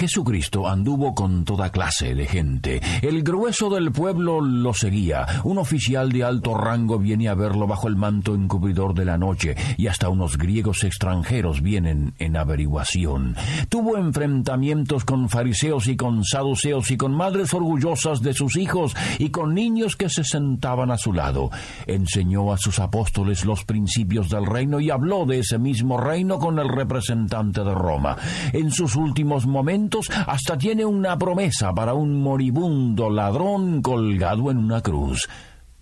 Jesucristo anduvo con toda clase de gente. El grueso del pueblo lo seguía. Un oficial de alto rango viene a verlo bajo el manto encubridor de la noche, y hasta unos griegos extranjeros vienen en averiguación. Tuvo enfrentamientos con fariseos y con saduceos y con madres orgullosas de sus hijos y con niños que se sentaban a su lado. Enseñó a sus apóstoles los principios del reino y habló de ese mismo reino con el representante de Roma. En sus últimos momentos, hasta tiene una promesa para un moribundo ladrón colgado en una cruz.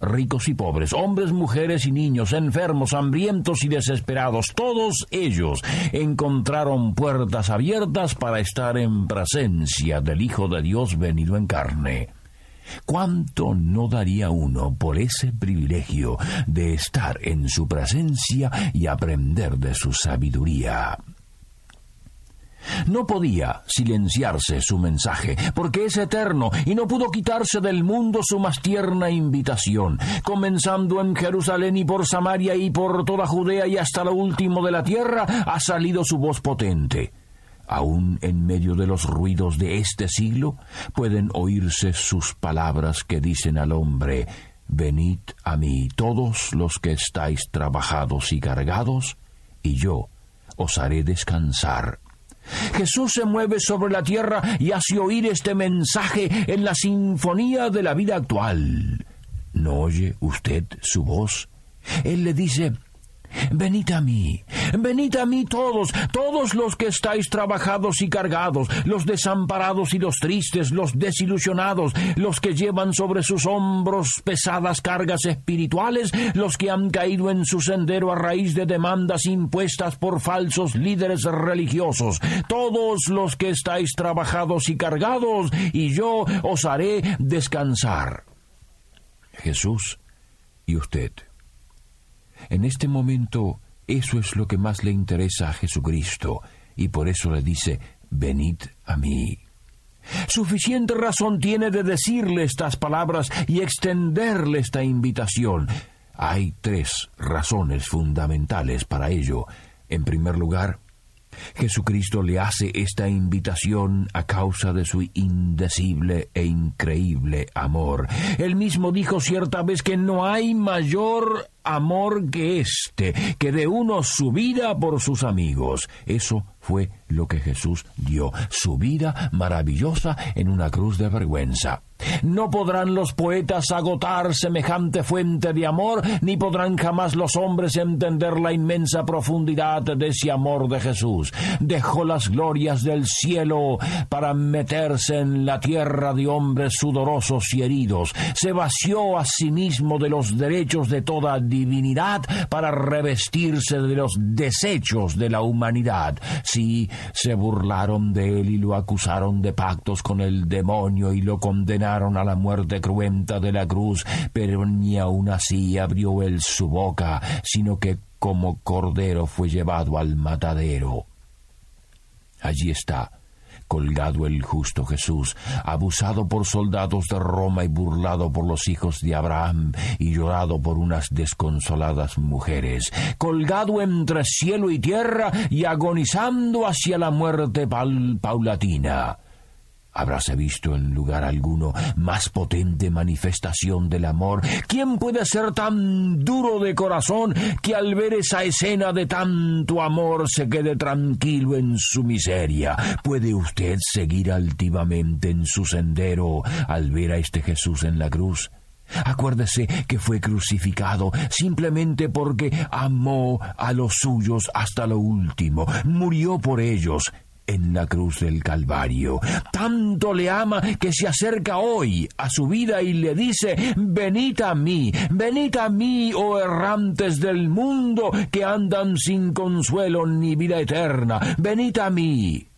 Ricos y pobres, hombres, mujeres y niños, enfermos, hambrientos y desesperados, todos ellos encontraron puertas abiertas para estar en presencia del Hijo de Dios venido en carne. ¿Cuánto no daría uno por ese privilegio de estar en su presencia y aprender de su sabiduría? No podía silenciarse su mensaje, porque es eterno, y no pudo quitarse del mundo su más tierna invitación, comenzando en Jerusalén y por Samaria y por toda Judea y hasta lo último de la tierra, ha salido su voz potente. Aún en medio de los ruidos de este siglo pueden oírse sus palabras que dicen al hombre Venid a mí todos los que estáis trabajados y cargados, y yo os haré descansar. Jesús se mueve sobre la tierra y hace oír este mensaje en la sinfonía de la vida actual. ¿No oye usted su voz? Él le dice, Venid a mí, venid a mí todos, todos los que estáis trabajados y cargados, los desamparados y los tristes, los desilusionados, los que llevan sobre sus hombros pesadas cargas espirituales, los que han caído en su sendero a raíz de demandas impuestas por falsos líderes religiosos, todos los que estáis trabajados y cargados, y yo os haré descansar. Jesús y usted en este momento eso es lo que más le interesa a Jesucristo, y por eso le dice, venid a mí. Suficiente razón tiene de decirle estas palabras y extenderle esta invitación. Hay tres razones fundamentales para ello. En primer lugar, Jesucristo le hace esta invitación a causa de su indecible e increíble amor. Él mismo dijo cierta vez que no hay mayor amor que este, que de uno su vida por sus amigos. Eso fue lo que Jesús dio, su vida maravillosa en una cruz de vergüenza. No podrán los poetas agotar semejante fuente de amor, ni podrán jamás los hombres entender la inmensa profundidad de ese amor de Jesús. Dejó las glorias del cielo para meterse en la tierra de hombres sudorosos y heridos. Se vació a sí mismo de los derechos de toda divinidad para revestirse de los desechos de la humanidad. Sí, se burlaron de él y lo acusaron de pactos con el demonio y lo condenaron a la muerte cruenta de la cruz, pero ni aun así abrió él su boca, sino que como cordero fue llevado al matadero. Allí está, colgado el justo Jesús, abusado por soldados de Roma y burlado por los hijos de Abraham y llorado por unas desconsoladas mujeres, colgado entre cielo y tierra y agonizando hacia la muerte paulatina. Habráse visto en lugar alguno más potente manifestación del amor. ¿Quién puede ser tan duro de corazón que al ver esa escena de tanto amor se quede tranquilo en su miseria? ¿Puede usted seguir altivamente en su sendero al ver a este Jesús en la cruz? Acuérdese que fue crucificado simplemente porque amó a los suyos hasta lo último, murió por ellos, en la cruz del Calvario. Tanto le ama que se acerca hoy a su vida y le dice, venid a mí, venid a mí, oh errantes del mundo que andan sin consuelo ni vida eterna, venid a mí.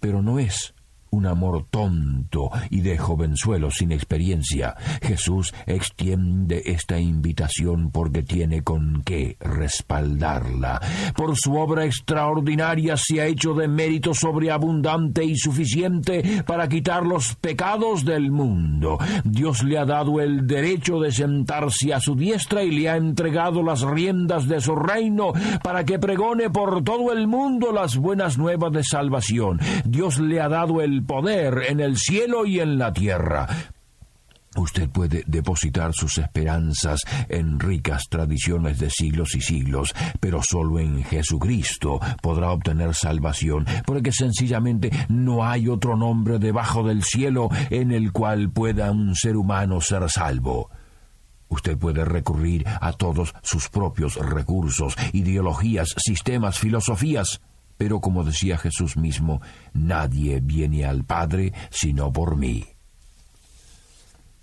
pero no es un amor tonto y de jovenzuelo sin experiencia. Jesús extiende esta invitación porque tiene con qué respaldarla. Por su obra extraordinaria se ha hecho de mérito sobreabundante y suficiente para quitar los pecados del mundo. Dios le ha dado el derecho de sentarse a su diestra y le ha entregado las riendas de su reino para que pregone por todo el mundo las buenas nuevas de salvación. Dios le ha dado el poder en el cielo y en la tierra. Usted puede depositar sus esperanzas en ricas tradiciones de siglos y siglos, pero solo en Jesucristo podrá obtener salvación, porque sencillamente no hay otro nombre debajo del cielo en el cual pueda un ser humano ser salvo. Usted puede recurrir a todos sus propios recursos, ideologías, sistemas, filosofías, pero como decía Jesús mismo, nadie viene al Padre sino por mí.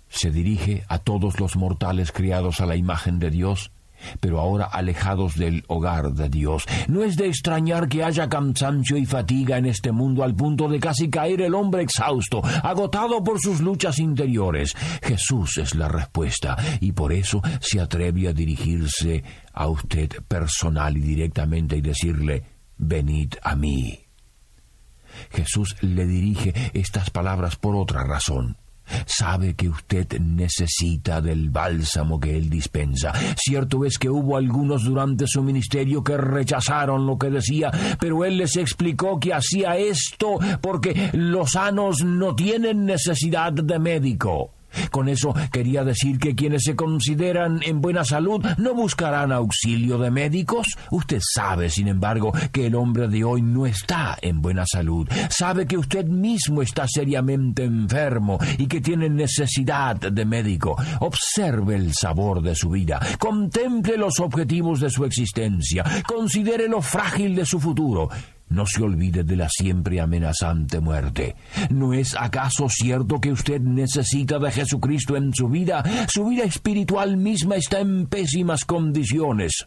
Se dirige a todos los mortales criados a la imagen de Dios, pero ahora alejados del hogar de Dios. No es de extrañar que haya cansancio y fatiga en este mundo al punto de casi caer el hombre exhausto, agotado por sus luchas interiores. Jesús es la respuesta y por eso se atreve a dirigirse a usted personal y directamente y decirle, venid a mí. Jesús le dirige estas palabras por otra razón. Sabe que usted necesita del bálsamo que Él dispensa. Cierto es que hubo algunos durante su ministerio que rechazaron lo que decía, pero Él les explicó que hacía esto porque los sanos no tienen necesidad de médico. Con eso quería decir que quienes se consideran en buena salud no buscarán auxilio de médicos. Usted sabe, sin embargo, que el hombre de hoy no está en buena salud. Sabe que usted mismo está seriamente enfermo y que tiene necesidad de médico. Observe el sabor de su vida. Contemple los objetivos de su existencia. Considere lo frágil de su futuro. No se olvide de la siempre amenazante muerte. ¿No es acaso cierto que usted necesita de Jesucristo en su vida? Su vida espiritual misma está en pésimas condiciones.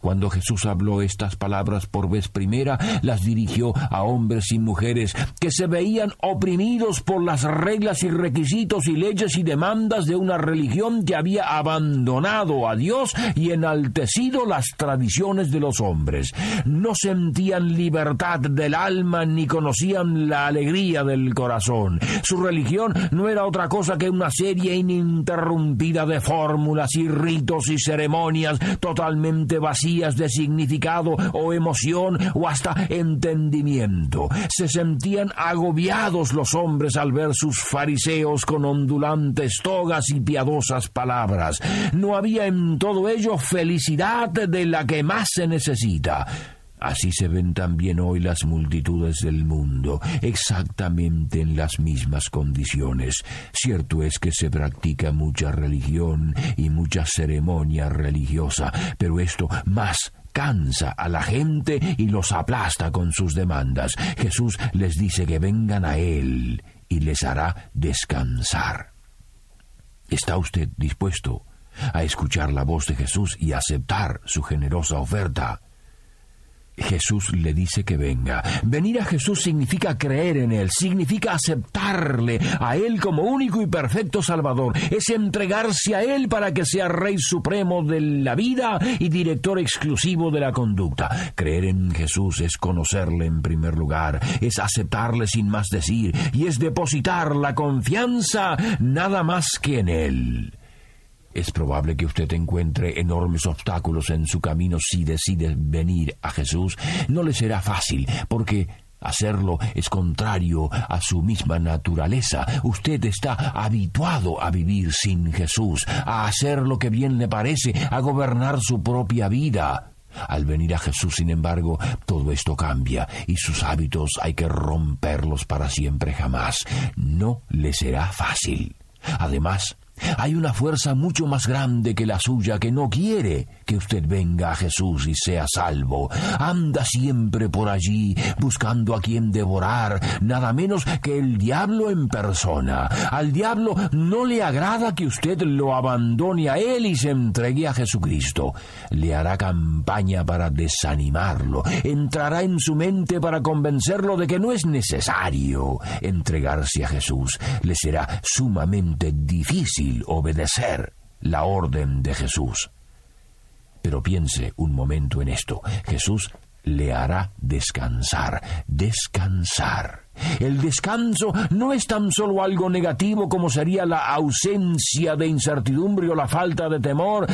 Cuando Jesús habló estas palabras por vez primera, las dirigió a hombres y mujeres que se veían oprimidos por las reglas y requisitos y leyes y demandas de una religión que había abandonado a Dios y enaltecido las tradiciones de los hombres. No sentían libertad del alma ni conocían la alegría del corazón. Su religión no era otra cosa que una serie ininterrumpida de fórmulas y ritos y ceremonias totalmente vacías de significado o emoción o hasta entendimiento. Se sentían agobiados los hombres al ver sus fariseos con ondulantes togas y piadosas palabras. No había en todo ello felicidad de la que más se necesita. Así se ven también hoy las multitudes del mundo, exactamente en las mismas condiciones. Cierto es que se practica mucha religión y mucha ceremonia religiosa, pero esto más cansa a la gente y los aplasta con sus demandas. Jesús les dice que vengan a Él y les hará descansar. ¿Está usted dispuesto a escuchar la voz de Jesús y aceptar su generosa oferta? Jesús le dice que venga. Venir a Jesús significa creer en Él, significa aceptarle a Él como único y perfecto Salvador. Es entregarse a Él para que sea Rey Supremo de la vida y director exclusivo de la conducta. Creer en Jesús es conocerle en primer lugar, es aceptarle sin más decir y es depositar la confianza nada más que en Él. Es probable que usted encuentre enormes obstáculos en su camino si decide venir a Jesús. No le será fácil, porque Hacerlo es contrario a su misma naturaleza. Usted está habituado a vivir sin Jesús, a hacer lo que bien le parece, a gobernar su propia vida. Al venir a Jesús, sin embargo, todo esto cambia y sus hábitos hay que romperlos para siempre jamás. No le será fácil. Además, Hay una fuerza mucho más grande que la suya que no quiere que usted venga a Jesús y sea salvo. Anda siempre por allí buscando a quien devorar, nada menos que el diablo en persona. Al diablo no le agrada que usted lo abandone a él y se entregue a Jesucristo. Le hará campaña para desanimarlo, entrará en su mente para convencerlo de que no es necesario entregarse a Jesús. Le será sumamente difícil obedecer la orden de Jesús. Pero piense un momento en esto. Jesús le hará descansar, descansar. El descanso no es tan solo algo negativo como sería la ausencia de incertidumbre o la falta de temor,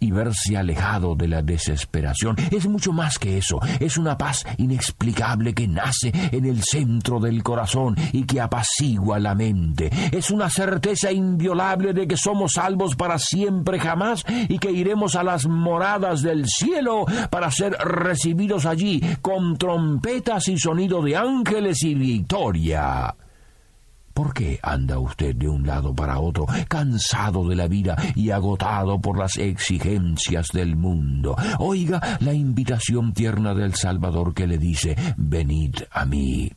y verse alejado de la desesperación. Es mucho más que eso, es una paz inexplicable que nace en el centro del corazón y que apacigua la mente. Es una certeza inviolable de que somos salvos para siempre jamás y que iremos a las moradas del cielo para ser recibidos allí con trompetas y sonido de ángeles y victoria. ¿Por qué anda usted de un lado para otro, cansado de la vida y agotado por las exigencias del mundo? Oiga la invitación tierna del Salvador que le dice, venid a mí.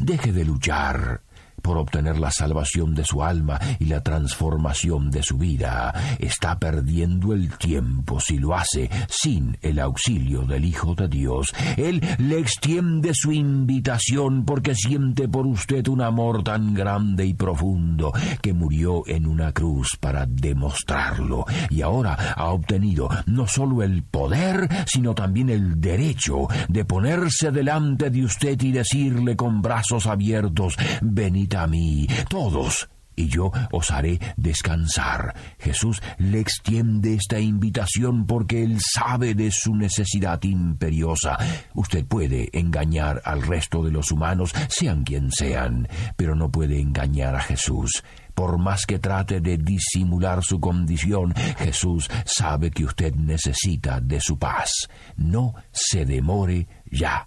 Deje de luchar por obtener la salvación de su alma y la transformación de su vida. Está perdiendo el tiempo si lo hace sin el auxilio del Hijo de Dios. Él le extiende su invitación porque siente por usted un amor tan grande y profundo que murió en una cruz para demostrarlo y ahora ha obtenido no solo el poder, sino también el derecho de ponerse delante de usted y decirle con brazos abiertos, venid a mí, todos, y yo os haré descansar. Jesús le extiende esta invitación porque él sabe de su necesidad imperiosa. Usted puede engañar al resto de los humanos, sean quien sean, pero no puede engañar a Jesús. Por más que trate de disimular su condición, Jesús sabe que usted necesita de su paz. No se demore ya.